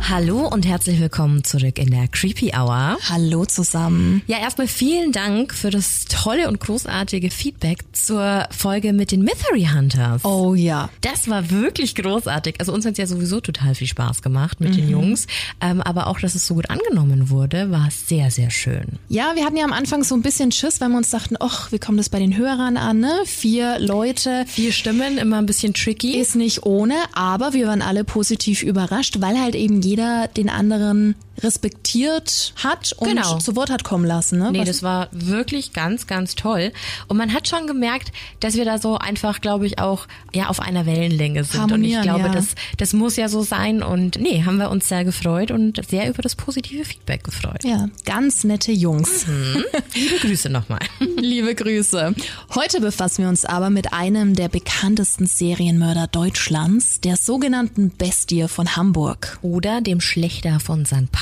Hallo und herzlich willkommen zurück in der Creepy Hour. Hallo zusammen. Ja, erstmal vielen Dank für das tolle und großartige Feedback zur Folge mit den Mystery Hunters. Oh ja. Das war wirklich großartig. Also uns hat ja sowieso total viel Spaß gemacht mit Mhm. den Jungs. Ähm, aber auch, dass es so gut angenommen wurde, war sehr, sehr schön. Ja, wir hatten ja am Anfang so ein bisschen Schiss, weil wir uns dachten, ach, wie kommt das bei den Hörern an, ne? Vier Leute. Vier Stimmen, immer ein bisschen tricky. Ist nicht ohne, aber wir waren alle positiv überrascht, weil halt eben jeder den anderen respektiert hat und Genau. zu Wort hat kommen lassen. Ne? Nee, Was- das war wirklich ganz, ganz toll. Und man hat schon gemerkt, dass wir da so einfach, glaube ich, auch ja auf einer Wellenlänge sind. Harmonieren, und ich glaube, ja. das, das muss ja so sein. Und nee, haben wir uns sehr gefreut und sehr über das positive Feedback gefreut. ja, ganz nette Jungs. Liebe Grüße nochmal. Liebe Grüße. Heute befassen wir uns aber mit einem der bekanntesten Serienmörder Deutschlands, der sogenannten Bestie von Hamburg. Oder dem Schlechter von St.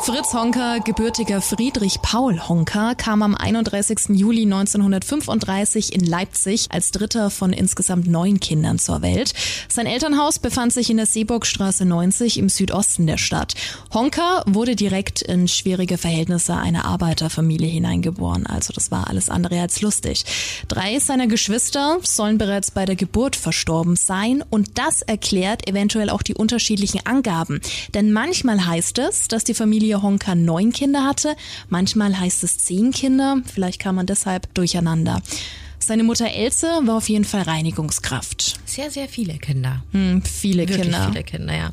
Fritz Honka, gebürtiger Friedrich Paul Honka, kam am 31. Juli 1935 in Leipzig als dritter von insgesamt neun Kindern zur Welt. Sein Elternhaus befand sich in der Seeburgstraße 90 im Südosten der Stadt. Honka wurde direkt in schwierige Verhältnisse einer Arbeiterfamilie hineingeboren, also das war alles andere als lustig. Drei seiner Geschwister sollen bereits bei der Geburt verstorben sein und das erklärt eventuell auch die unterschiedlichen Angaben. Denn manchmal heißt es, dass die Familie Honka neun Kinder hatte, manchmal heißt es zehn Kinder, vielleicht kam man deshalb durcheinander. Seine Mutter Else war auf jeden Fall Reinigungskraft. Sehr, sehr viele Kinder. Hm, viele Wirklich Kinder. viele Kinder, ja.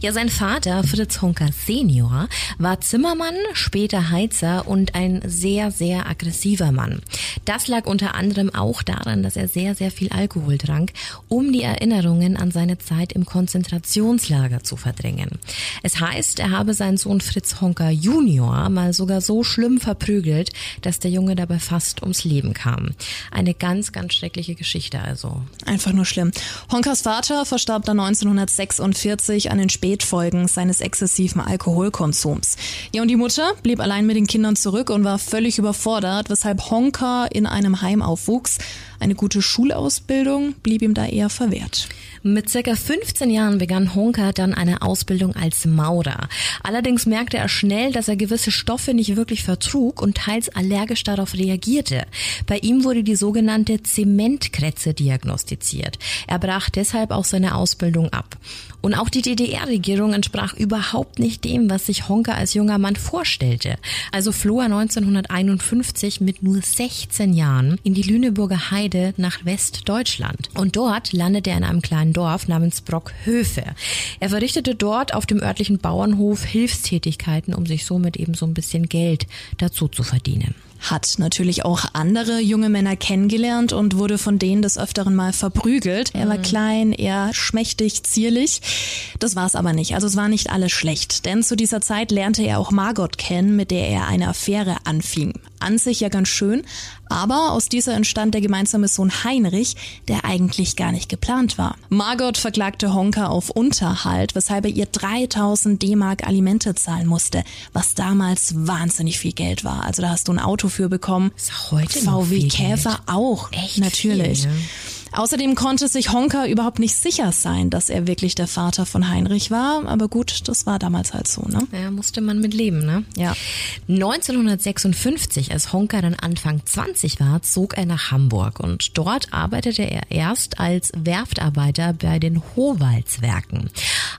Ja, sein Vater, Fritz Honka Senior, war Zimmermann, später Heizer und ein sehr, sehr aggressiver Mann. Das lag unter anderem auch daran, dass er sehr, sehr viel Alkohol trank, um die Erinnerungen an seine Zeit im Konzentrationslager zu verdrängen. Es heißt, er habe seinen Sohn Fritz Honka Junior mal sogar so schlimm verprügelt, dass der Junge dabei fast ums Leben kam. Eine ganz, ganz schreckliche Geschichte also. Einfach nur schlimm. Honkas Vater verstarb dann 1946 an den Spätfolgen seines exzessiven Alkoholkonsums. Ja, und die Mutter blieb allein mit den Kindern zurück und war völlig überfordert, weshalb Honka in einem Heim aufwuchs. Eine gute Schulausbildung blieb ihm da eher verwehrt. Mit circa 15 Jahren begann Honka dann eine Ausbildung als Maurer. Allerdings merkte er schnell, dass er gewisse Stoffe nicht wirklich vertrug und teils allergisch darauf reagierte. Bei ihm wurde die sogenannte Zementkrätze diagnostiziert. Er brach deshalb auch seine Ausbildung ab. Und auch die DDR-Regierung entsprach überhaupt nicht dem, was sich Honka als junger Mann vorstellte. Also floh er 1951 mit nur 16 Jahren in die Lüneburger Heide nach Westdeutschland. Und dort landete er in einem kleinen Dorf namens Brockhöfe. Er verrichtete dort auf dem örtlichen Bauernhof Hilfstätigkeiten, um sich somit eben so ein bisschen Geld dazu zu verdienen. Hat natürlich auch andere junge Männer kennengelernt und wurde von denen des Öfteren mal verprügelt. Er war klein, eher schmächtig, zierlich. Das war es aber nicht. Also es war nicht alles schlecht. Denn zu dieser Zeit lernte er auch Margot kennen, mit der er eine Affäre anfing. An sich ja ganz schön, aber aus dieser entstand der gemeinsame Sohn Heinrich, der eigentlich gar nicht geplant war. Margot verklagte Honka auf Unterhalt, weshalb er ihr 3000 D-Mark Alimente zahlen musste, was damals wahnsinnig viel Geld war. Also da hast du ein Auto für bekommen. Ist auch heute VW Käfer auch. Echt natürlich. viel, ne? Außerdem konnte sich Honka überhaupt nicht sicher sein, dass er wirklich der Vater von Heinrich war. Aber gut, das war damals halt so, ne? Ja, musste man mit leben, ne? Ja. 1956, als Honka dann Anfang 20 war, zog er nach Hamburg und dort arbeitete er erst als Werftarbeiter bei den Howaldswerken.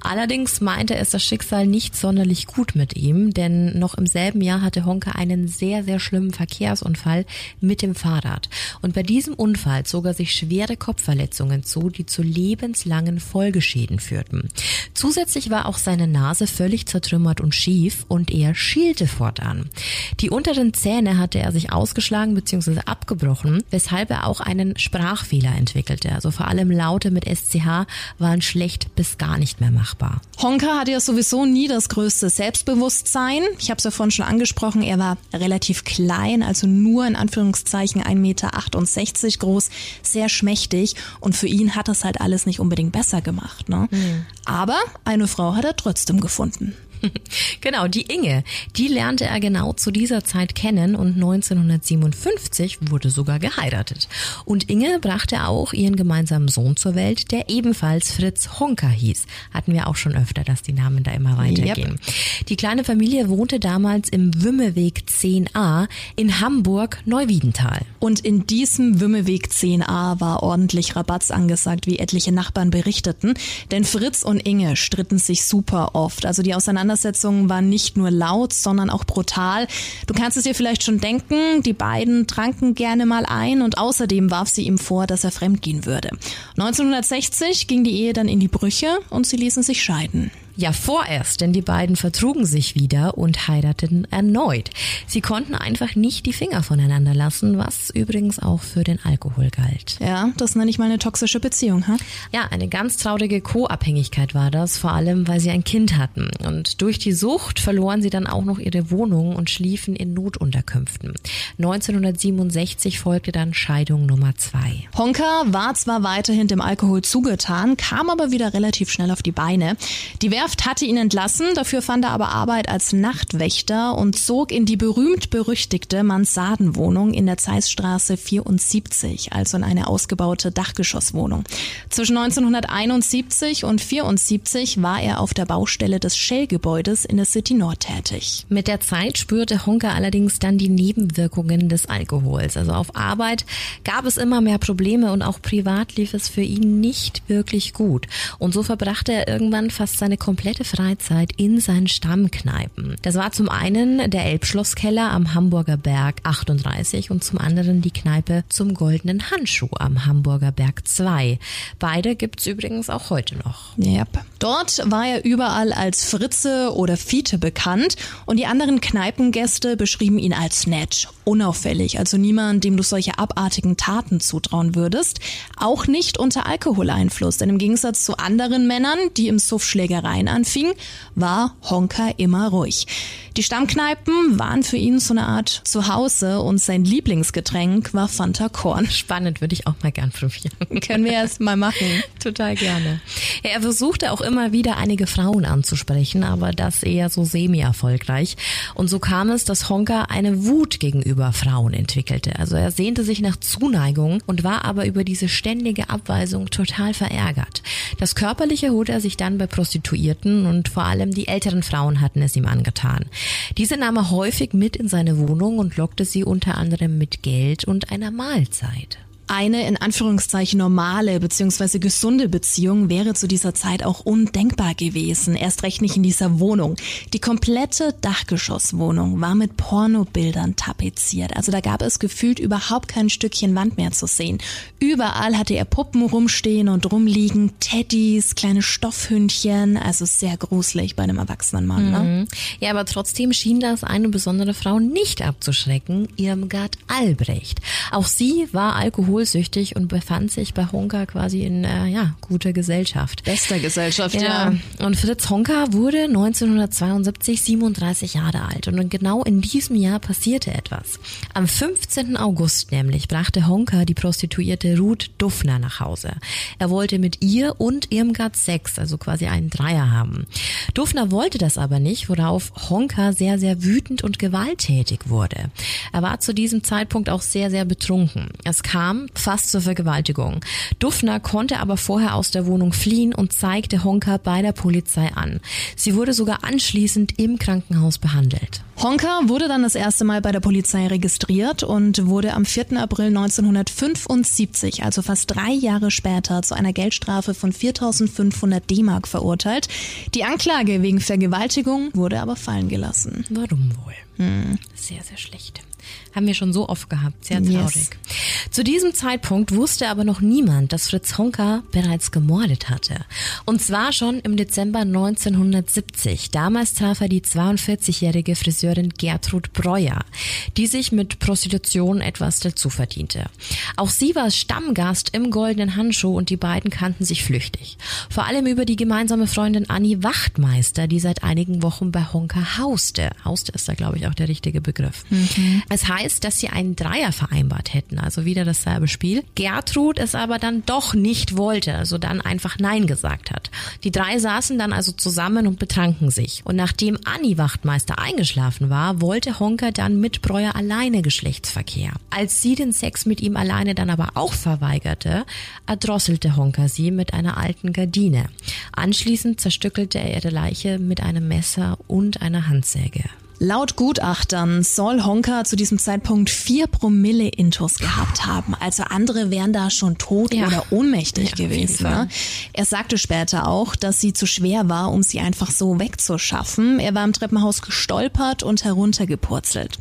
Allerdings meinte es das Schicksal nicht sonderlich gut mit ihm, denn noch im selben Jahr hatte Honka einen sehr, sehr schlimmen Verkehrsunfall mit dem Fahrrad. Und bei diesem Unfall zog er sich schwere Kopfverletzungen zu, die zu lebenslangen Folgeschäden führten. Zusätzlich war auch seine Nase völlig zertrümmert und schief und er schielte fortan. Die unteren Zähne hatte er sich ausgeschlagen bzw. abgebrochen, weshalb er auch einen Sprachfehler entwickelte. Also vor allem Laute mit SCH waren schlecht bis gar nicht mehr machbar. Honka hatte ja sowieso nie das größte Selbstbewusstsein. Ich habe es ja vorhin schon angesprochen, er war relativ klein, also nur in Anführungszeichen 1,68 Meter groß, sehr schmächtig und für ihn hat das halt alles nicht unbedingt besser gemacht. Ne? Mhm. Aber eine Frau hat er trotzdem gefunden. genau, die Inge, die lernte er genau zu dieser Zeit kennen und 1957 wurde sogar geheiratet. Und Inge brachte auch ihren gemeinsamen Sohn zur Welt, der ebenfalls Fritz Honka hieß. Hatten wir auch schon öfter, dass die Namen da immer weitergehen. Yep. Die kleine Familie wohnte damals im Wümmeweg 10a in Hamburg-Neuwiedental. Und in diesem Wümmeweg 10a war ordentlich Rabatz angesagt, wie etliche Nachbarn berichteten. Denn Fritz und Inge stritten sich super oft. Also die Auseinandersetzungen Auseinandersetzung war nicht nur laut, sondern auch brutal. Du kannst es dir vielleicht schon denken, die beiden tranken gerne mal ein und außerdem warf sie ihm vor, dass er fremdgehen würde. 1960 ging die Ehe dann in die Brüche und sie ließen sich scheiden. Ja, vorerst, denn die beiden vertrugen sich wieder und heirateten erneut. Sie konnten einfach nicht die Finger voneinander lassen, was übrigens auch für den Alkohol galt. Ja, das nenne ich mal eine toxische Beziehung, ha? Ja, eine ganz traurige Co-Abhängigkeit war das, vor allem weil sie ein Kind hatten. Und durch die Sucht verloren sie dann auch noch ihre Wohnung und schliefen in Notunterkünften. 1967 folgte dann Scheidung Nummer zwei. Honka war zwar weiterhin dem Alkohol zugetan, kam aber wieder relativ schnell auf die Beine. Die Werft hatte ihn entlassen, dafür fand er aber Arbeit als Nachtwächter und zog in die berühmt-berüchtigte Mansardenwohnung in der Zeissstraße 74, also in eine ausgebaute Dachgeschosswohnung. Zwischen 1971 und 74 war er auf der Baustelle des Shell-Gebäudes in der City Nord tätig. Mit der Zeit spürte Honka allerdings dann die Nebenwirkungen des Alkohols. Also auf Arbeit gab es immer mehr Probleme und auch privat lief es für ihn nicht wirklich gut. Und so verbrachte er irgendwann fast seine komplette Freizeit in seinen Stammkneipen. Das war zum einen der Elbschlosskeller am Hamburger Berg 38 und zum anderen die Kneipe zum Goldenen Handschuh am Hamburger Berg 2. Beide gibt's übrigens auch heute noch. Yep. Dort war er überall als Fritze oder Fiete bekannt und die anderen Kneipengäste beschrieben ihn als nett, unauffällig, also niemand, dem du solche abartigen Taten zutrauen würdest. Auch nicht unter Alkoholeinfluss, denn im Gegensatz zu anderen Männern, die im Suff Schlägereien anfingen, war Honka immer ruhig. Die Stammkneipen waren für ihn so eine Art Zuhause und sein Lieblingsgetränk war Fanta Korn. Spannend, würde ich auch mal gern probieren. Können wir erst mal machen. Total gerne. Ja, er versuchte auch immer wieder einige Frauen anzusprechen, aber das eher so semi-erfolgreich. Und so kam es, dass Honka eine Wut gegenüber Frauen entwickelte. Also er sehnte sich nach Zuneigung und war aber über diese ständige Abweisung total verärgert. Das Körperliche holte er sich dann bei Prostituierten und vor allem die älteren Frauen hatten es ihm angetan. Diese nahm er häufig mit in seine Wohnung und lockte sie unter anderem mit Geld und einer Mahlzeit. Eine in Anführungszeichen normale bzw. gesunde Beziehung wäre zu dieser Zeit auch undenkbar gewesen, erst recht nicht in dieser Wohnung. Die komplette Dachgeschosswohnung war mit Pornobildern tapeziert, also da gab es gefühlt überhaupt kein Stückchen Wand mehr zu sehen. Überall hatte er Puppen rumstehen und rumliegen, Teddys, kleine Stoffhündchen, also sehr gruselig bei einem erwachsenen Mann. Ne? Mhm. Ja, aber trotzdem schien das eine besondere Frau nicht abzuschrecken, Irmgard Albrecht. Auch sie war Alkohol alkoholsüchtig und befand sich bei Honka quasi in äh, ja, guter Gesellschaft. Bester Gesellschaft, ja. ja. Und Fritz Honka wurde 1972 37 Jahre alt und genau in diesem Jahr passierte etwas. Am 15. August nämlich brachte Honka die Prostituierte Ruth Duffner nach Hause. Er wollte mit ihr und Irmgard Sex, also quasi einen Dreier haben. Duffner wollte das aber nicht, worauf Honka sehr, sehr wütend und gewalttätig wurde. Er war zu diesem Zeitpunkt auch sehr, sehr betrunken. Es kam fast zur Vergewaltigung. Duffner konnte aber vorher aus der Wohnung fliehen und zeigte Honka bei der Polizei an. Sie wurde sogar anschließend im Krankenhaus behandelt. Honka wurde dann das erste Mal bei der Polizei registriert und wurde am 4. April 1975, also fast drei Jahre später, zu einer Geldstrafe von 4.500 D-Mark verurteilt. Die Anklage wegen Vergewaltigung wurde aber fallen gelassen. Warum wohl? Hm. Sehr, sehr schlecht. Haben wir schon so oft gehabt. Sehr traurig. Yes. Zu diesem Zeitpunkt wusste aber noch niemand, dass Fritz Honka bereits gemordet hatte. Und zwar schon im Dezember 1970. Damals traf er die 42-jährige Friseurin Gertrud Breuer, die sich mit Prostitution etwas dazu verdiente. Auch sie war Stammgast im Goldenen Handschuh und die beiden kannten sich flüchtig. Vor allem über die gemeinsame Freundin Annie Wachtmeister, die seit einigen Wochen bei Honka hauste. Hauste ist da, glaube ich, auch der richtige Begriff. Mhm. Es heißt, dass sie einen Dreier vereinbart hätten, also wieder dasselbe Spiel. Gertrud es aber dann doch nicht wollte, also dann einfach Nein gesagt hat. Die drei saßen dann also zusammen und betranken sich. Und nachdem Annie Wachtmeister eingeschlafen war, wollte Honka dann mit Breuer alleine Geschlechtsverkehr. Als sie den Sex mit ihm alleine dann aber auch verweigerte, erdrosselte Honka sie mit einer alten Gardine. Anschließend zerstückelte er ihre Leiche mit einem Messer und einer Handsäge. Laut Gutachtern soll Honka zu diesem Zeitpunkt vier Promille Intus gehabt haben. Also andere wären da schon tot ja. oder ohnmächtig ja, gewesen. Ne? Er sagte später auch, dass sie zu schwer war, um sie einfach so wegzuschaffen. Er war im Treppenhaus gestolpert und heruntergepurzelt.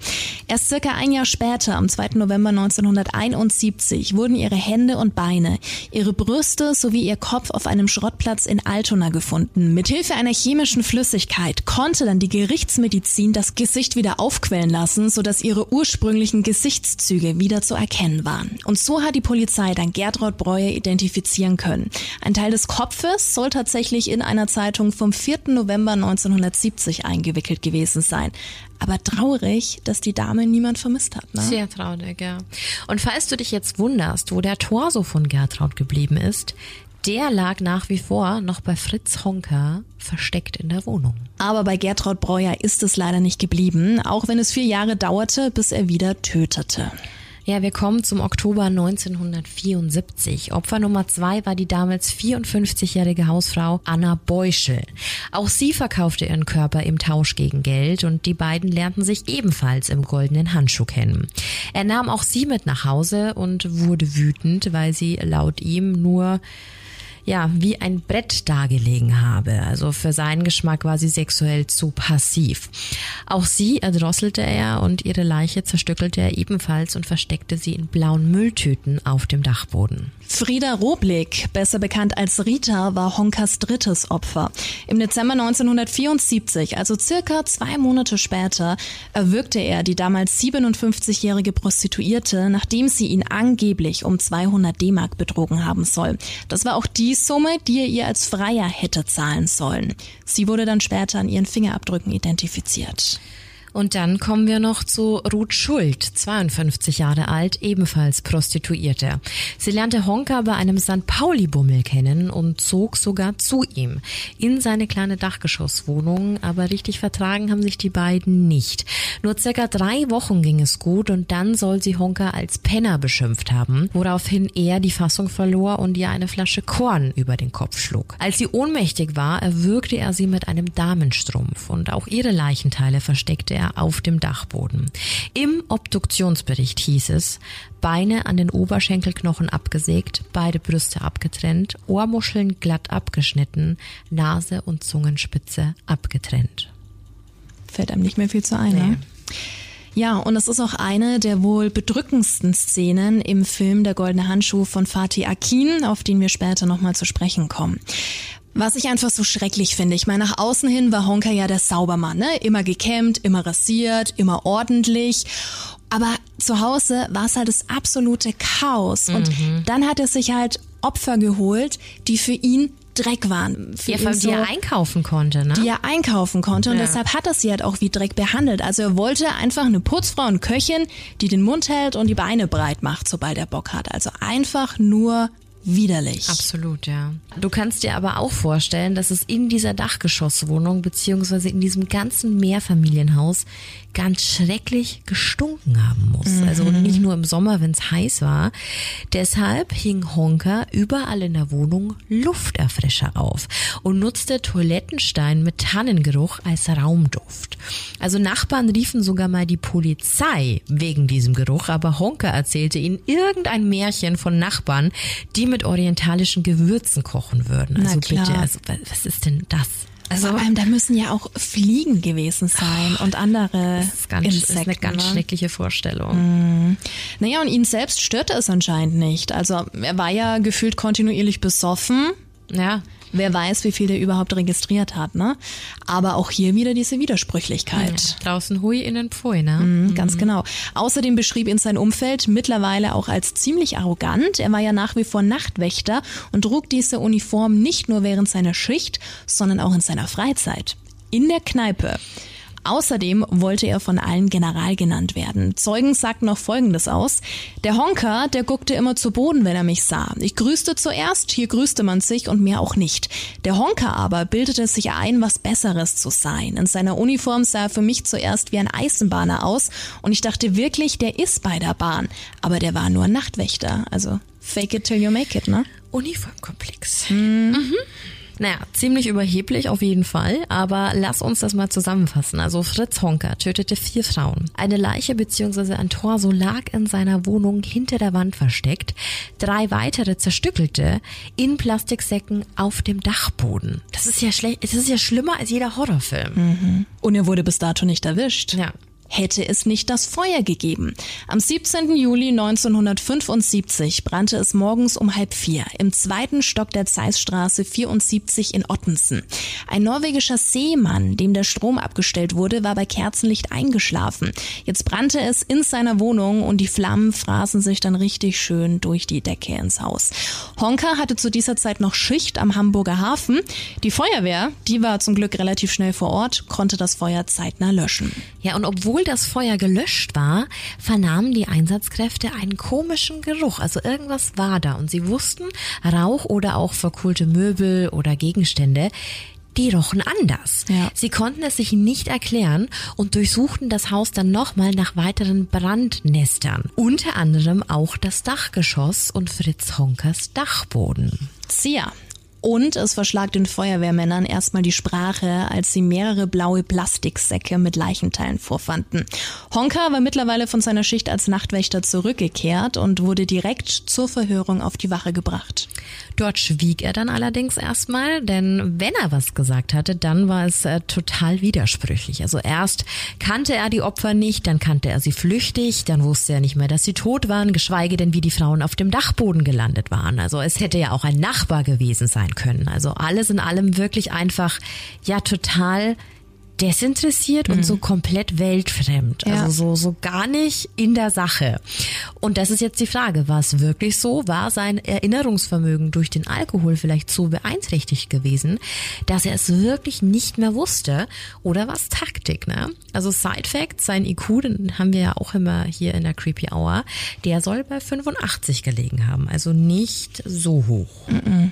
Erst circa ein Jahr später, am 2. November 1971, wurden ihre Hände und Beine, ihre Brüste sowie ihr Kopf auf einem Schrottplatz in Altona gefunden. Mithilfe einer chemischen Flüssigkeit konnte dann die Gerichtsmedizin das Gesicht wieder aufquellen lassen, sodass ihre ursprünglichen Gesichtszüge wieder zu erkennen waren. Und so hat die Polizei dann Gertraud Breuer identifizieren können. Ein Teil des Kopfes soll tatsächlich in einer Zeitung vom 4. November 1970 eingewickelt gewesen sein. Aber traurig, dass die Dame niemand vermisst hat. Ne? Sehr traurig, ja. Und falls du dich jetzt wunderst, wo der Torso von Gertraud geblieben ist, der lag nach wie vor noch bei Fritz Honker versteckt in der Wohnung. Aber bei Gertraud Breuer ist es leider nicht geblieben, auch wenn es vier Jahre dauerte, bis er wieder tötete. Ja, wir kommen zum Oktober 1974. Opfer Nummer zwei war die damals 54-jährige Hausfrau Anna Beuschel. Auch sie verkaufte ihren Körper im Tausch gegen Geld und die beiden lernten sich ebenfalls im goldenen Handschuh kennen. Er nahm auch sie mit nach Hause und wurde wütend, weil sie laut ihm nur ja, wie ein Brett dargelegen habe. Also für seinen Geschmack war sie sexuell zu passiv. Auch sie erdrosselte er und ihre Leiche zerstückelte er ebenfalls und versteckte sie in blauen Mülltüten auf dem Dachboden. Frieda Roblick, besser bekannt als Rita, war Honkas drittes Opfer. Im Dezember 1974, also circa zwei Monate später, erwürgte er die damals 57-jährige Prostituierte, nachdem sie ihn angeblich um 200 D-Mark betrogen haben soll. Das war auch die Summe, die er ihr als Freier hätte zahlen sollen. Sie wurde dann später an ihren Fingerabdrücken identifiziert. Und dann kommen wir noch zu Ruth Schuld, 52 Jahre alt, ebenfalls Prostituierte. Sie lernte Honka bei einem St. Pauli-Bummel kennen und zog sogar zu ihm in seine kleine Dachgeschosswohnung, aber richtig vertragen haben sich die beiden nicht. Nur circa drei Wochen ging es gut und dann soll sie Honka als Penner beschimpft haben, woraufhin er die Fassung verlor und ihr eine Flasche Korn über den Kopf schlug. Als sie ohnmächtig war, erwürgte er sie mit einem Damenstrumpf und auch ihre Leichenteile versteckte er er auf dem Dachboden. Im Obduktionsbericht hieß es, Beine an den Oberschenkelknochen abgesägt, beide Brüste abgetrennt, Ohrmuscheln glatt abgeschnitten, Nase und Zungenspitze abgetrennt. Fällt einem nicht mehr viel zu ein, ne? nee. ne? Ja, und es ist auch eine der wohl bedrückendsten Szenen im Film Der goldene Handschuh von Fatih Akin, auf den wir später nochmal zu sprechen kommen. Was ich einfach so schrecklich finde. Ich meine, nach außen hin war Honka ja der Saubermann, ne? Immer gekämmt, immer rasiert, immer ordentlich. Aber zu Hause war es halt das absolute Chaos. Und mhm. dann hat er sich halt Opfer geholt, die für ihn Dreck waren. Für ja, so, die er einkaufen konnte, ne? Die er einkaufen konnte. Und ja. deshalb hat er sie halt auch wie Dreck behandelt. Also er wollte einfach eine Putzfrau und Köchin, die den Mund hält und die Beine breit macht, sobald er Bock hat. Also einfach nur widerlich. Absolut, ja. Du kannst dir aber auch vorstellen, dass es in dieser Dachgeschosswohnung beziehungsweise in diesem ganzen Mehrfamilienhaus ganz schrecklich gestunken haben muss. Mhm. Also nicht nur im Sommer, wenn es heiß war. Deshalb hing Honka überall in der Wohnung Lufterfrischer auf und nutzte Toilettenstein mit Tannengeruch als Raumduft. Also Nachbarn riefen sogar mal die Polizei wegen diesem Geruch, aber Honka erzählte ihnen irgendein Märchen von Nachbarn, die mit orientalischen Gewürzen kochen würden. Also bitte, also was ist denn das? Also Vor allem, da müssen ja auch Fliegen gewesen sein oh, und andere das ist, ganz, Insekten, ist eine ganz ne? schreckliche Vorstellung. Mm. Naja, und ihn selbst störte es anscheinend nicht. Also er war ja gefühlt kontinuierlich besoffen. Ja. Wer weiß, wie viel der überhaupt registriert hat, ne? Aber auch hier wieder diese Widersprüchlichkeit. Mhm. Draußen hui, innen pfui, ne? Mhm, ganz mhm. genau. Außerdem beschrieb ihn sein Umfeld mittlerweile auch als ziemlich arrogant. Er war ja nach wie vor Nachtwächter und trug diese Uniform nicht nur während seiner Schicht, sondern auch in seiner Freizeit. In der Kneipe. Außerdem wollte er von allen General genannt werden. Zeugen sagten noch Folgendes aus. Der Honker, der guckte immer zu Boden, wenn er mich sah. Ich grüßte zuerst, hier grüßte man sich und mehr auch nicht. Der Honker aber bildete sich ein, was Besseres zu sein. In seiner Uniform sah er für mich zuerst wie ein Eisenbahner aus und ich dachte wirklich, der ist bei der Bahn. Aber der war nur Nachtwächter. Also fake it till you make it, ne? Uniformkomplex. Mhm. mhm. Naja, ziemlich überheblich auf jeden Fall, aber lass uns das mal zusammenfassen. Also Fritz Honker tötete vier Frauen. Eine Leiche bzw. ein Torso lag in seiner Wohnung hinter der Wand versteckt. Drei weitere zerstückelte in Plastiksäcken auf dem Dachboden. Das ist ja schlecht, es ist ja schlimmer als jeder Horrorfilm. Mhm. Und er wurde bis dato nicht erwischt. Ja hätte es nicht das Feuer gegeben. Am 17. Juli 1975 brannte es morgens um halb vier im zweiten Stock der Zeissstraße 74 in Ottensen. Ein norwegischer Seemann, dem der Strom abgestellt wurde, war bei Kerzenlicht eingeschlafen. Jetzt brannte es in seiner Wohnung und die Flammen fraßen sich dann richtig schön durch die Decke ins Haus. Honka hatte zu dieser Zeit noch Schicht am Hamburger Hafen. Die Feuerwehr, die war zum Glück relativ schnell vor Ort, konnte das Feuer zeitnah löschen. Ja, und obwohl obwohl das Feuer gelöscht war, vernahmen die Einsatzkräfte einen komischen Geruch. Also irgendwas war da und sie wussten, Rauch oder auch verkohlte Möbel oder Gegenstände, die rochen anders. Ja. Sie konnten es sich nicht erklären und durchsuchten das Haus dann nochmal nach weiteren Brandnestern. Unter anderem auch das Dachgeschoss und Fritz Honkers Dachboden. Sia, und es verschlag den Feuerwehrmännern erstmal die Sprache, als sie mehrere blaue Plastiksäcke mit Leichenteilen vorfanden. Honka war mittlerweile von seiner Schicht als Nachtwächter zurückgekehrt und wurde direkt zur Verhörung auf die Wache gebracht. Dort schwieg er dann allerdings erstmal, denn wenn er was gesagt hatte, dann war es äh, total widersprüchlich. Also erst kannte er die Opfer nicht, dann kannte er sie flüchtig, dann wusste er nicht mehr, dass sie tot waren, geschweige denn, wie die Frauen auf dem Dachboden gelandet waren. Also es hätte ja auch ein Nachbar gewesen sein können. Also alles in allem wirklich einfach, ja, total desinteressiert mhm. und so komplett weltfremd. Ja. Also so, so gar nicht in der Sache. Und das ist jetzt die Frage, war es wirklich so? War sein Erinnerungsvermögen durch den Alkohol vielleicht so beeinträchtigt gewesen, dass er es wirklich nicht mehr wusste? Oder war es Taktik, ne? Also Side Fact, sein IQ, den haben wir ja auch immer hier in der Creepy Hour, der soll bei 85 gelegen haben. Also nicht so hoch. Mhm.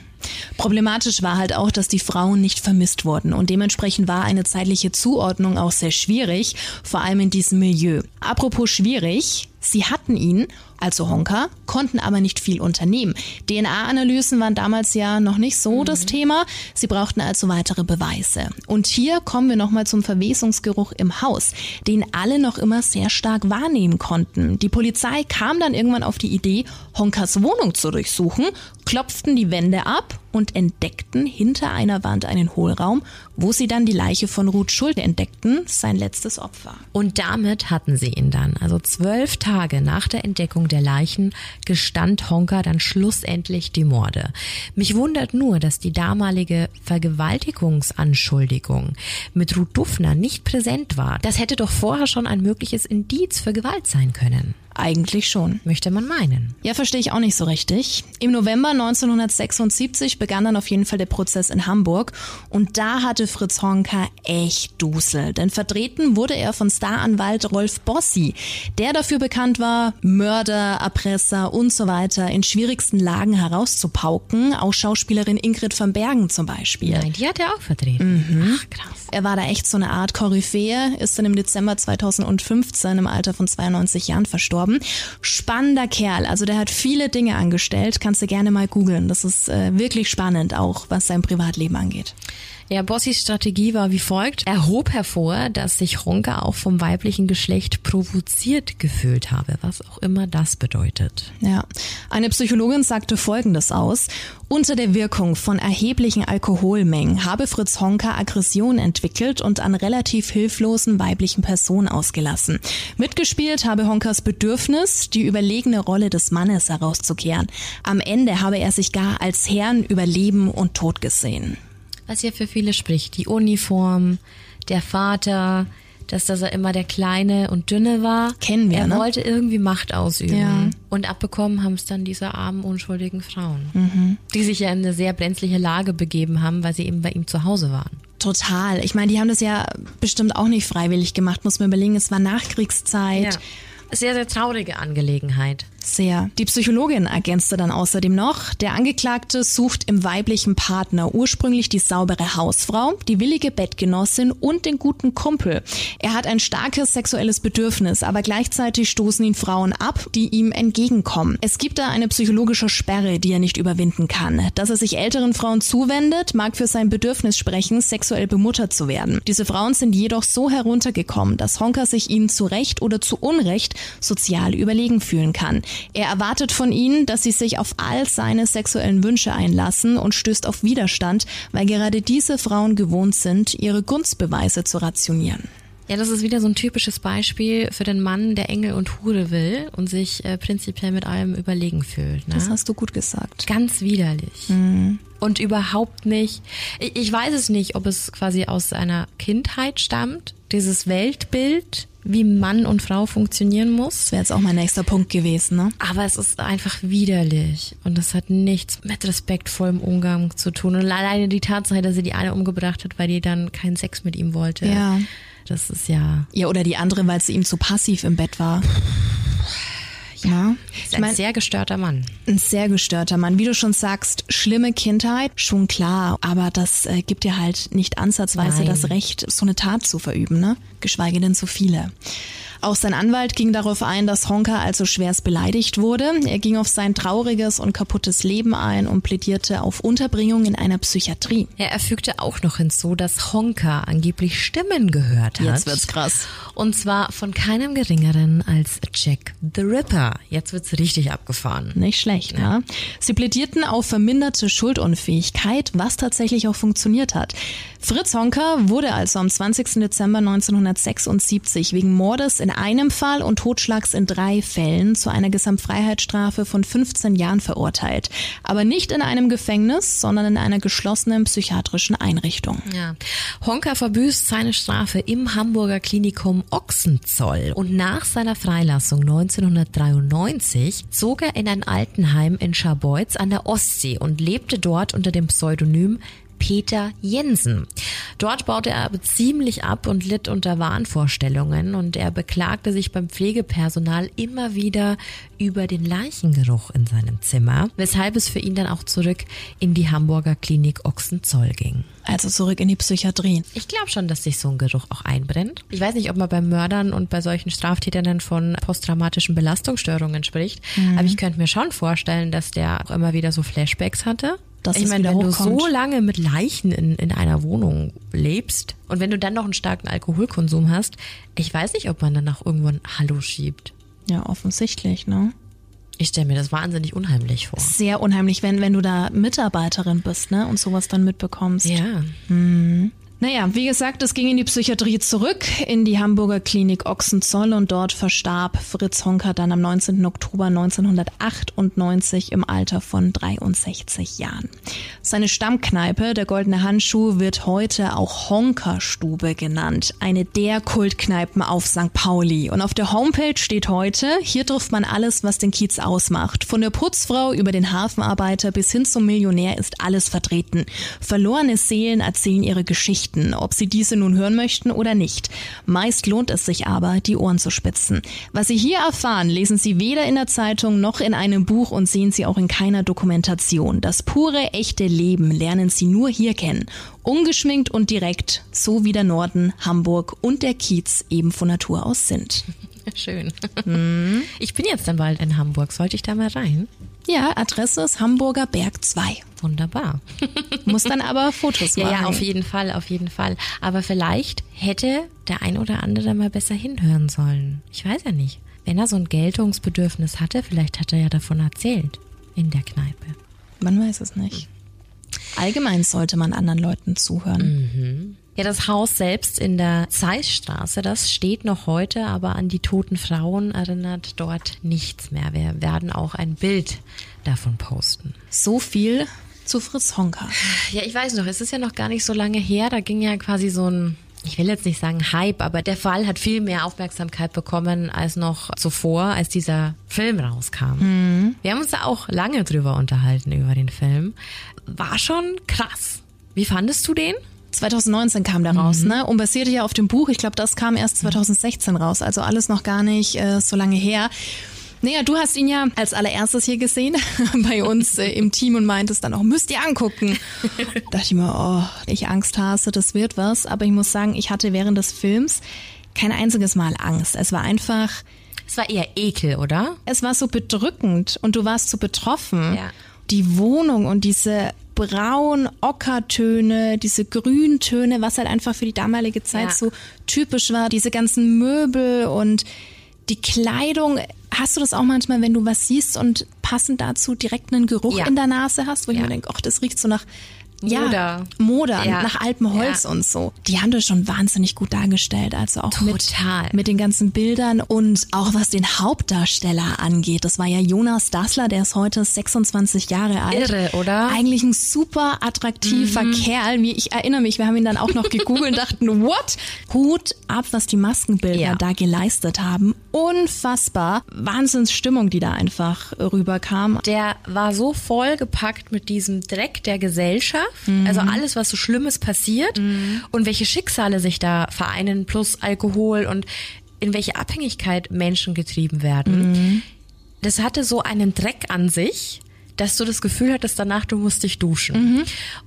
Problematisch war halt auch, dass die Frauen nicht vermisst wurden und dementsprechend war eine zeitliche Zuordnung auch sehr schwierig, vor allem in diesem Milieu. Apropos schwierig, sie hatten ihn also Honka, konnten aber nicht viel unternehmen. DNA-Analysen waren damals ja noch nicht so mhm. das Thema. Sie brauchten also weitere Beweise. Und hier kommen wir nochmal zum Verwesungsgeruch im Haus, den alle noch immer sehr stark wahrnehmen konnten. Die Polizei kam dann irgendwann auf die Idee, Honkas Wohnung zu durchsuchen, klopften die Wände ab und entdeckten hinter einer Wand einen Hohlraum, wo sie dann die Leiche von Ruth Schulde entdeckten, sein letztes Opfer. Und damit hatten sie ihn dann. Also zwölf Tage nach der Entdeckung der Leichen gestand Honka dann schlussendlich die Morde. Mich wundert nur, dass die damalige Vergewaltigungsanschuldigung mit Ruth Duffner nicht präsent war. Das hätte doch vorher schon ein mögliches Indiz für Gewalt sein können. Eigentlich schon. Möchte man meinen. Ja, verstehe ich auch nicht so richtig. Im November 1976 begann dann auf jeden Fall der Prozess in Hamburg und da hatte Fritz Honka echt Dusel, denn vertreten wurde er von Staranwalt Rolf Bossi, der dafür bekannt war, Mörder, Erpresser und so weiter in schwierigsten Lagen herauszupauken, auch Schauspielerin Ingrid van Bergen zum Beispiel. Nein, die hat er auch vertreten. Mhm. Ach, krass. Er war da echt so eine Art Koryphäe, ist dann im Dezember 2015 im Alter von 92 Jahren verstorben. Spannender Kerl, also der hat viele Dinge angestellt, kannst du gerne mal googeln. Das ist äh, wirklich spannend, auch was sein Privatleben angeht. Ja, Bossys Strategie war wie folgt. Er hob hervor, dass sich Honka auch vom weiblichen Geschlecht provoziert gefühlt habe, was auch immer das bedeutet. Ja, eine Psychologin sagte Folgendes aus. Unter der Wirkung von erheblichen Alkoholmengen habe Fritz Honka Aggression entwickelt und an relativ hilflosen weiblichen Personen ausgelassen. Mitgespielt habe Honkas Bedürfnis, die überlegene Rolle des Mannes herauszukehren. Am Ende habe er sich gar als Herrn über Leben und Tod gesehen was ja für viele spricht. Die Uniform, der Vater, dass, dass er immer der Kleine und Dünne war. Kennen wir, Er ne? wollte irgendwie Macht ausüben. Ja. Und abbekommen haben es dann diese armen, unschuldigen Frauen, Mhm. die sich ja in eine sehr brenzliche Lage begeben haben, weil sie eben bei ihm zu Hause waren. Total. Ich meine, die haben das ja bestimmt auch nicht freiwillig gemacht, muss man überlegen. Es war Nachkriegszeit. Sehr, sehr traurige Angelegenheit. Sehr. Die Psychologin ergänzte dann außerdem noch, der Angeklagte sucht im weiblichen Partner ursprünglich die saubere Hausfrau, die willige Bettgenossin und den guten Kumpel. Er hat ein starkes sexuelles Bedürfnis, aber gleichzeitig stoßen ihn Frauen ab, die ihm entgegenkommen. Es gibt da eine psychologische Sperre, die er nicht überwinden kann. Dass er sich älteren Frauen zuwendet, mag für sein Bedürfnis sprechen, sexuell bemuttert zu werden. Diese Frauen sind jedoch so heruntergekommen, dass Honka sich ihnen zu Recht oder zu Unrecht sozial überlegen fühlen kann. Er erwartet von ihnen, dass sie sich auf all seine sexuellen Wünsche einlassen und stößt auf Widerstand, weil gerade diese Frauen gewohnt sind, ihre Gunstbeweise zu rationieren. Ja, das ist wieder so ein typisches Beispiel für den Mann, der Engel und Hure will und sich äh, prinzipiell mit allem überlegen fühlt. Ne? Das hast du gut gesagt. Ganz widerlich. Und überhaupt nicht. Ich, ich weiß es nicht, ob es quasi aus seiner Kindheit stammt, dieses Weltbild, wie Mann und Frau funktionieren muss. Das wäre jetzt auch mein nächster Punkt gewesen, ne? Aber es ist einfach widerlich und es hat nichts mit respektvollem Umgang zu tun. Und alleine die Tatsache, dass sie die eine umgebracht hat, weil die dann keinen Sex mit ihm wollte. Ja. Das ist ja Ja, oder die andere, weil sie ihm zu passiv im Bett war. Ja, ist ein sehr gestörter Mann. ein sehr gestörter Mann. Wie du schon sagst, schlimme Kindheit, schon klar, aber das äh, gibt dir halt nicht ansatzweise Nein. das Recht, so eine Tat zu verüben, ne? Geschweige denn so viele. Auch sein Anwalt ging darauf ein, dass Honka also schwerst beleidigt wurde. Er ging auf sein trauriges und kaputtes Leben ein und plädierte auf Unterbringung in einer Psychiatrie. Ja, er fügte auch noch hinzu, dass Honka angeblich Stimmen gehört hat. Jetzt wird's krass. Und zwar von keinem geringeren als Jack the Ripper. Jetzt wird's richtig abgefahren. Nicht schlecht, ja. Sie plädierten auf verminderte Schuldunfähigkeit, was tatsächlich auch funktioniert hat. Fritz Honka wurde also am 20. Dezember 1976 wegen Mordes in einem Fall und Totschlags in drei Fällen zu einer Gesamtfreiheitsstrafe von 15 Jahren verurteilt. Aber nicht in einem Gefängnis, sondern in einer geschlossenen psychiatrischen Einrichtung. Ja. Honka verbüßt seine Strafe im Hamburger Klinikum Ochsenzoll und nach seiner Freilassung 1993 zog er in ein Altenheim in Scharbeutz an der Ostsee und lebte dort unter dem Pseudonym Peter Jensen. Dort baute er aber ziemlich ab und litt unter Wahnvorstellungen und er beklagte sich beim Pflegepersonal immer wieder über den Leichengeruch in seinem Zimmer, weshalb es für ihn dann auch zurück in die Hamburger Klinik Ochsenzoll ging. Also zurück in die Psychiatrie. Ich glaube schon, dass sich so ein Geruch auch einbrennt. Ich weiß nicht, ob man bei Mördern und bei solchen Straftätern dann von posttraumatischen Belastungsstörungen spricht, aber ich könnte mir schon vorstellen, dass der auch immer wieder so Flashbacks hatte. Dass ich es meine, wieder wenn du so lange mit Leichen in, in einer Wohnung lebst und wenn du dann noch einen starken Alkoholkonsum hast, ich weiß nicht, ob man danach irgendwann Hallo schiebt. Ja, offensichtlich, ne? Ich stelle mir das wahnsinnig unheimlich vor. Sehr unheimlich, wenn, wenn du da Mitarbeiterin bist, ne? Und sowas dann mitbekommst. Ja. Naja, wie gesagt, es ging in die Psychiatrie zurück, in die Hamburger Klinik Ochsenzoll und dort verstarb Fritz Honka dann am 19. Oktober 1998 im Alter von 63 Jahren. Seine Stammkneipe, der Goldene Handschuh, wird heute auch Honka-Stube genannt, eine der Kultkneipen auf St. Pauli. Und auf der Homepage steht heute, hier trifft man alles, was den Kiez ausmacht. Von der Putzfrau über den Hafenarbeiter bis hin zum Millionär ist alles vertreten. Verlorene Seelen erzählen ihre Geschichten, ob sie diese nun hören möchten oder nicht. Meist lohnt es sich aber, die Ohren zu spitzen. Was Sie hier erfahren, lesen Sie weder in der Zeitung noch in einem Buch und sehen Sie auch in keiner Dokumentation. Das pure, echte Leben lernen Sie nur hier kennen. Ungeschminkt und direkt, so wie der Norden, Hamburg und der Kiez eben von Natur aus sind. Schön. Ich bin jetzt dann bald in Hamburg. Sollte ich da mal rein? Ja, Adresse ist Hamburger Berg 2. Wunderbar. Muss dann aber Fotos ja, machen. ja, auf jeden Fall, auf jeden Fall. Aber vielleicht hätte der ein oder andere mal besser hinhören sollen. Ich weiß ja nicht. Wenn er so ein Geltungsbedürfnis hatte, vielleicht hat er ja davon erzählt. In der Kneipe. Man weiß es nicht. Allgemein sollte man anderen Leuten zuhören. Ja, das Haus selbst in der Zeissstraße, das steht noch heute, aber an die toten Frauen erinnert dort nichts mehr. Wir werden auch ein Bild davon posten. So viel zu Fritz Honka. Ja, ich weiß noch, es ist ja noch gar nicht so lange her, da ging ja quasi so ein ich will jetzt nicht sagen Hype, aber der Fall hat viel mehr Aufmerksamkeit bekommen als noch zuvor, als dieser Film rauskam. Wir haben uns da auch lange drüber unterhalten über den Film. War schon krass. Wie fandest du den? 2019 kam der raus, ne? Und basierte ja auf dem Buch. Ich glaube, das kam erst 2016 raus. Also alles noch gar nicht äh, so lange her. Naja, du hast ihn ja als allererstes hier gesehen bei uns äh, im Team und meintest dann auch, müsst ihr angucken. da dachte ich mir, oh, ich Angst hasse, das wird was. Aber ich muss sagen, ich hatte während des Films kein einziges Mal Angst. Es war einfach, Es war eher Ekel, oder? es war so bedrückend und du warst so betroffen. Ja. Die Wohnung und diese braun Ockertöne, diese Grüntöne, was halt einfach für die damalige Zeit Ja. so typisch war, diese ganzen Möbel und die Kleidung. Hast du das auch manchmal, wenn du was siehst und passend dazu direkt einen Geruch Ja. in der Nase hast, wo ich mir denke, ach, das riecht so nach. Ja, Moder, Ja. nach altem Holz Ja. und so. Die haben das schon wahnsinnig gut dargestellt, also auch mit, Total. mit den ganzen Bildern und auch was den Hauptdarsteller angeht. Das war ja Jonas Dassler, der ist heute 26 Jahre alt. Irre, oder? Mhm. Eigentlich ein super attraktiver Kerl. Wie ich erinnere mich, wir haben ihn dann auch noch gegoogelt und dachten, what? Hut ab, was die Maskenbilder Ja. da geleistet haben. Unfassbar. Wahnsinnsstimmung, die da einfach rüberkam. Der war so vollgepackt mit diesem Dreck der Gesellschaft, Mhm. also alles, was so Schlimmes passiert und welche Schicksale sich da vereinen, plus Alkohol und in welche Abhängigkeit Menschen getrieben werden. Mhm. Das hatte so einen Dreck an sich, dass du das Gefühl hattest, danach du musst dich duschen. Mhm.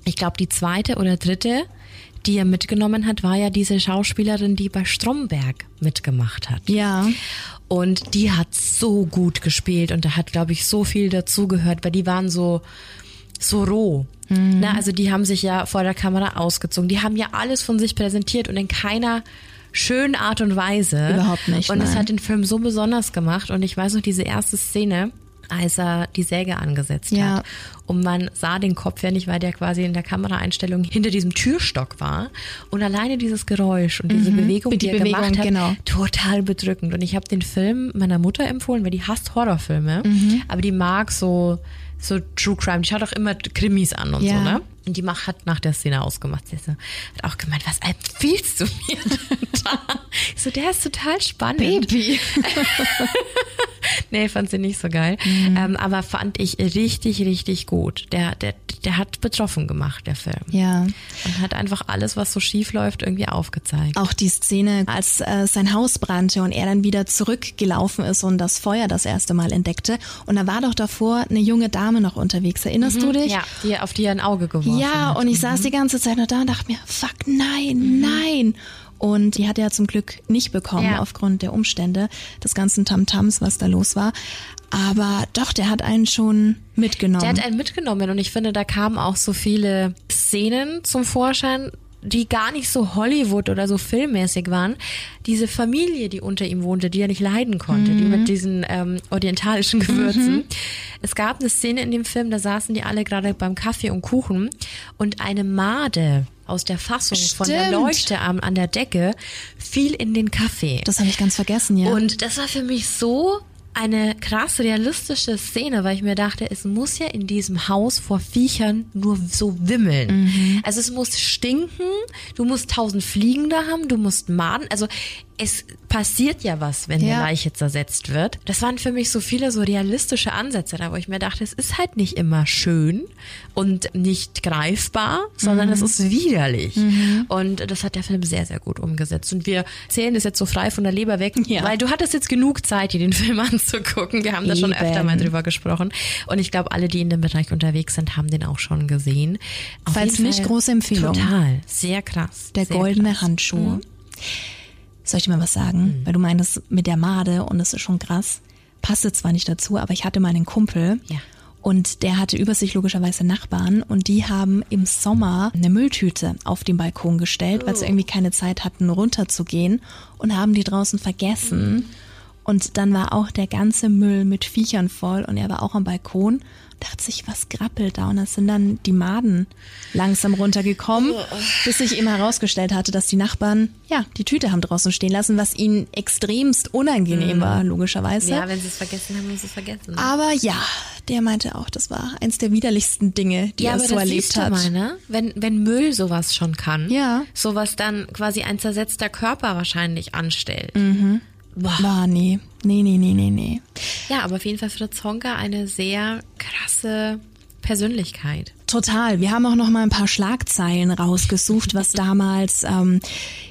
Ich glaube, die zweite oder dritte, die er mitgenommen hat, war ja diese Schauspielerin, die bei Stromberg mitgemacht hat. Ja. Und die hat so gut gespielt und da hat, glaube ich, so viel dazugehört, weil die waren so, so roh. Na, also die haben sich ja vor der Kamera ausgezogen. Die haben ja alles von sich präsentiert und in keiner schönen Art und Weise. Überhaupt nicht, Und es nein. hat den Film so besonders gemacht. Und ich weiß noch, diese erste Szene, als er die Säge angesetzt Ja. hat. Und man sah den Kopf ja nicht, weil der quasi in der Kameraeinstellung hinter diesem Türstock war. Und alleine dieses Geräusch und diese Bewegung, Die die, er Bewegung, gemacht hat, genau. total bedrückend. Und ich habe den Film meiner Mutter empfohlen, weil die hasst Horrorfilme, Mhm. aber die mag so so True Crime. Die schaut auch immer Krimis an und Ja. so, ne? Und die macht, hat nach der Szene ausgemacht. Sie hat auch gemeint, was empfiehlst du mir denn da? So, der ist total spannend. Baby. Nee, fand sie nicht so geil. Mhm. Ähm, aber fand ich richtig, richtig gut. Der, der, der hat betroffen gemacht, der Film. Ja. Und hat einfach alles, was so schief läuft, irgendwie aufgezeigt. Auch die Szene, als äh, sein Haus brannte und er dann wieder zurückgelaufen ist und das Feuer das erste Mal entdeckte. Und da war doch davor eine junge Dame noch unterwegs. Erinnerst du dich? Ja, die, auf die er ein Auge geworfen Ja, und ich saß die ganze Zeit nur da und dachte mir, fuck, nein, nein. Und die hat er zum Glück nicht bekommen Ja. aufgrund der Umstände des ganzen Tamtams, was da los war. Aber doch, der hat einen schon mitgenommen. Der hat einen mitgenommen und ich finde, da kamen auch so viele Szenen zum Vorschein, die gar nicht so Hollywood oder so filmmäßig waren. Diese Familie, die unter ihm wohnte, die er nicht leiden konnte, die mit diesen ähm, orientalischen Gewürzen. Es gab eine Szene in dem Film, da saßen die alle gerade beim Kaffee und Kuchen und eine Made aus der Fassung von der Stimmt. Leuchte an, an der Decke fiel in den Kaffee. das habe ich ganz vergessen, ja. Und das war für mich so eine krass realistische Szene, weil ich mir dachte, es muss ja in diesem Haus vor Viechern nur so wimmeln. Mhm. Also es muss stinken, du musst tausend Fliegen da haben, du musst Maden, also es passiert ja was, wenn Ja. eine Leiche zersetzt wird. Das waren für mich so viele so realistische Ansätze da, wo ich mir dachte, es ist halt nicht immer schön und nicht greifbar, sondern Mhm. es ist widerlich. Und das hat der Film sehr, sehr gut umgesetzt. Und wir zählen das jetzt so frei von der Leber weg, Ja. weil du hattest jetzt genug Zeit, dir den Film anzugucken. Wir haben da schon öfter mal drüber gesprochen. Und ich glaube, alle, die in dem Bereich unterwegs sind, haben den auch schon gesehen. Auf Falls nicht, große Empfehlung. Total. Sehr krass. Der sehr goldene krass. Handschuh. Soll ich dir mal was sagen? Weil du meintest mit der Made und das ist schon krass. Passte zwar nicht dazu, aber ich hatte mal einen Kumpel Ja. Und der hatte über sich logischerweise Nachbarn und die haben im Sommer eine Mülltüte auf den Balkon gestellt, weil sie irgendwie keine Zeit hatten, runterzugehen und haben die draußen vergessen. Und dann war auch der ganze Müll mit Viechern voll und er war auch am Balkon dachte sich, was grappelt da? Und das sind dann die Maden langsam runtergekommen, bis sich eben herausgestellt hatte, dass die Nachbarn, ja, die Tüte haben draußen stehen lassen, was ihnen extremst unangenehm war, logischerweise. Ja, wenn sie es vergessen haben, haben sie es vergessen. Aber ja, der meinte auch, das war eins der widerlichsten Dinge, die ja, er so erlebt hat. Mal, ne? wenn, wenn Müll sowas schon kann, Ja. sowas dann quasi ein zersetzter Körper wahrscheinlich anstellt. Mhm. Boah. Nee. Nee, nee, nee, nee, nee. Ja, aber auf jeden Fall Fritz Honka eine sehr krasse Persönlichkeit. Total. Wir haben auch noch mal ein paar Schlagzeilen rausgesucht, was damals ähm,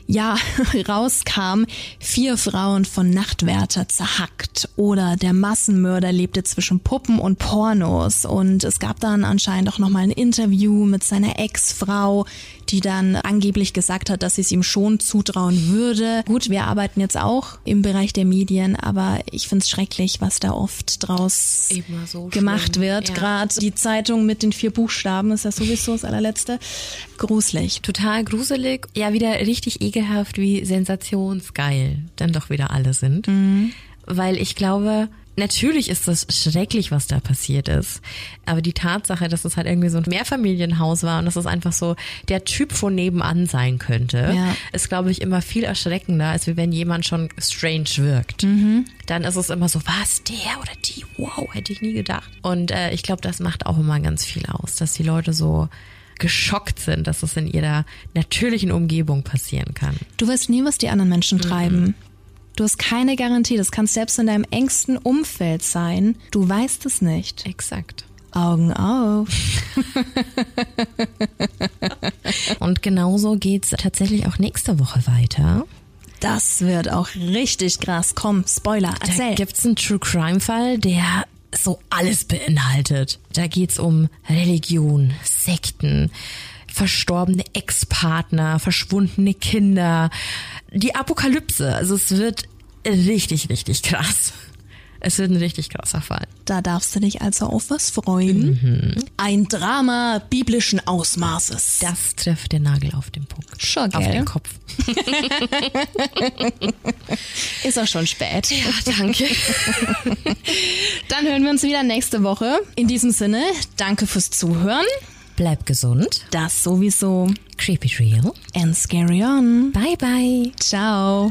ja rauskam. Vier Frauen von Nachtwärter zerhackt oder der Massenmörder lebte zwischen Puppen und Pornos und es gab dann anscheinend auch noch mal ein Interview mit seiner Ex-Frau, die dann angeblich gesagt hat, dass sie es ihm schon zutrauen würde. Gut, wir arbeiten jetzt auch im Bereich der Medien, aber ich find's schrecklich, was da oft draus so gemacht schlimm. wird. Ja. Gerade die Zeitung mit den vier Buchstaben ist ja sowieso das allerletzte. Gruselig. Total gruselig. Ja, wieder richtig ekelhaft, wie sensationsgeil dann doch wieder alle sind. Weil ich glaube, natürlich ist das schrecklich, was da passiert ist. Aber die Tatsache, dass es halt irgendwie so ein Mehrfamilienhaus war und dass es einfach so der Typ von nebenan sein könnte, Ja. ist, glaube ich, immer viel erschreckender, als wenn jemand schon strange wirkt. Dann ist es immer so, was, der oder die? Wow, hätte ich nie gedacht. Und äh, ich glaube, das macht auch immer ganz viel aus, dass die Leute so geschockt sind, dass es in ihrer natürlichen Umgebung passieren kann. Du weißt nie, was die anderen Menschen treiben. Du hast keine Garantie. Das kann selbst in deinem engsten Umfeld sein. Du weißt es nicht. Exakt. Augen auf. Und genauso geht's tatsächlich auch nächste Woche weiter. Das wird auch richtig krass. Komm, Spoiler, Da erzähl. gibt's einen True Crime Fall, der so alles beinhaltet. Da geht's um Religion, Sekten, verstorbene Ex-Partner, verschwundene Kinder, die Apokalypse. Also es wird richtig, richtig krass. Es wird ein richtig krasser Fall. Da darfst du dich also auf was freuen. Ein Drama biblischen Ausmaßes. Das trifft den Nagel auf den Punkt. Schon, Auf gell? den Kopf. Ist auch schon spät. Ja, danke. Dann hören wir uns wieder nächste Woche. In diesem Sinne, danke fürs Zuhören. Bleib gesund. Das sowieso. Creepy Real. And scary on. Bye, bye. Ciao.